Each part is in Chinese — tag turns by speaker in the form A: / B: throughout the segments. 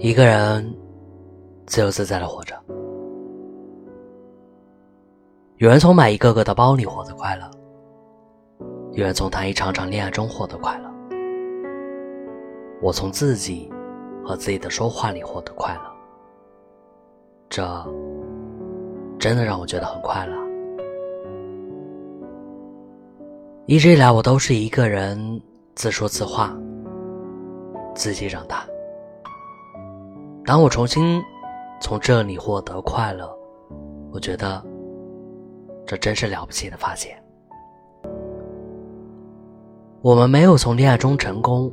A: 一个人自由自在的活着。有人从买一个个的包里获得快乐，有人从谈一场场恋爱中获得快乐。我从自己和自己的说话里获得快乐，这真的让我觉得很快乐。一直以来，我都是一个人自说自话，自己长大。当我重新从这里获得快乐，我觉得这真是了不起的发现。我们没有从恋爱中成功。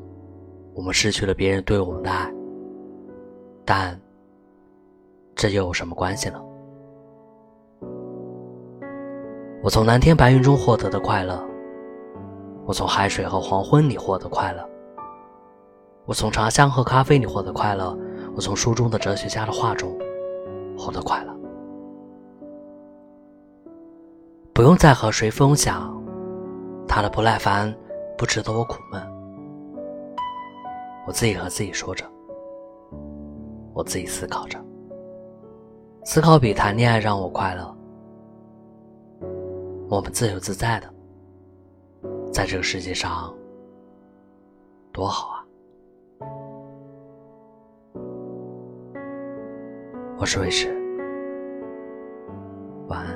A: 我们失去了别人对我们的爱，但这又有什么关系呢？我从蓝天白云中获得的快乐，我从海水和黄昏里获得快乐，我从茶香和咖啡里获得快乐，我从书中的哲学家的话中获得快乐。不用再和谁分享他的不耐烦，不值得我苦闷。我自己和自己说着，我自己思考着，思考比谈恋爱让我快乐。我们自由自在的，在这个世界上，多好啊！我是卫士，晚安。